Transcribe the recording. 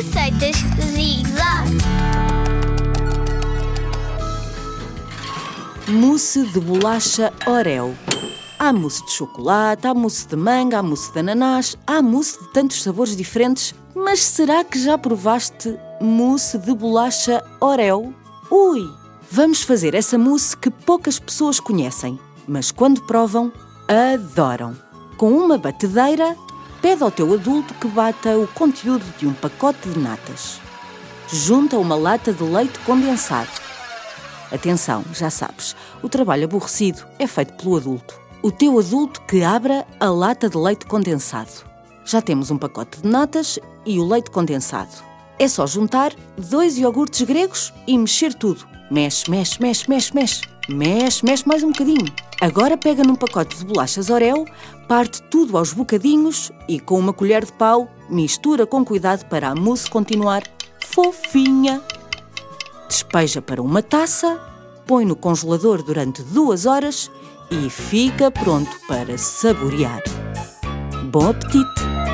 Receitas Zig Zag. Mousse de bolacha Oreo. Há mousse de chocolate, há mousse de manga, há mousse de ananás, há mousse de tantos sabores diferentes. Mas será que já provaste mousse de bolacha Oreo? Ui! Vamos fazer essa mousse que poucas pessoas conhecem, mas quando provam, adoram. Com uma batedeira, pede ao teu adulto que bata o conteúdo de um pacote de natas. Junta uma lata de leite condensado. Atenção, já sabes, o trabalho aborrecido é feito pelo adulto. O teu adulto que abra a lata de leite condensado. Já temos um pacote de natas e o leite condensado. É só juntar dois iogurtes gregos e mexer tudo. Mexe, mexe, mexe, mexe, mexe. Mexe, mexe mais um bocadinho. Agora pega num pacote de bolachas Oreo, parte tudo aos bocadinhos e com uma colher de pau mistura com cuidado para a mousse continuar fofinha. Despeja para uma taça, põe no congelador durante duas horas e fica pronto para saborear. Bom apetite!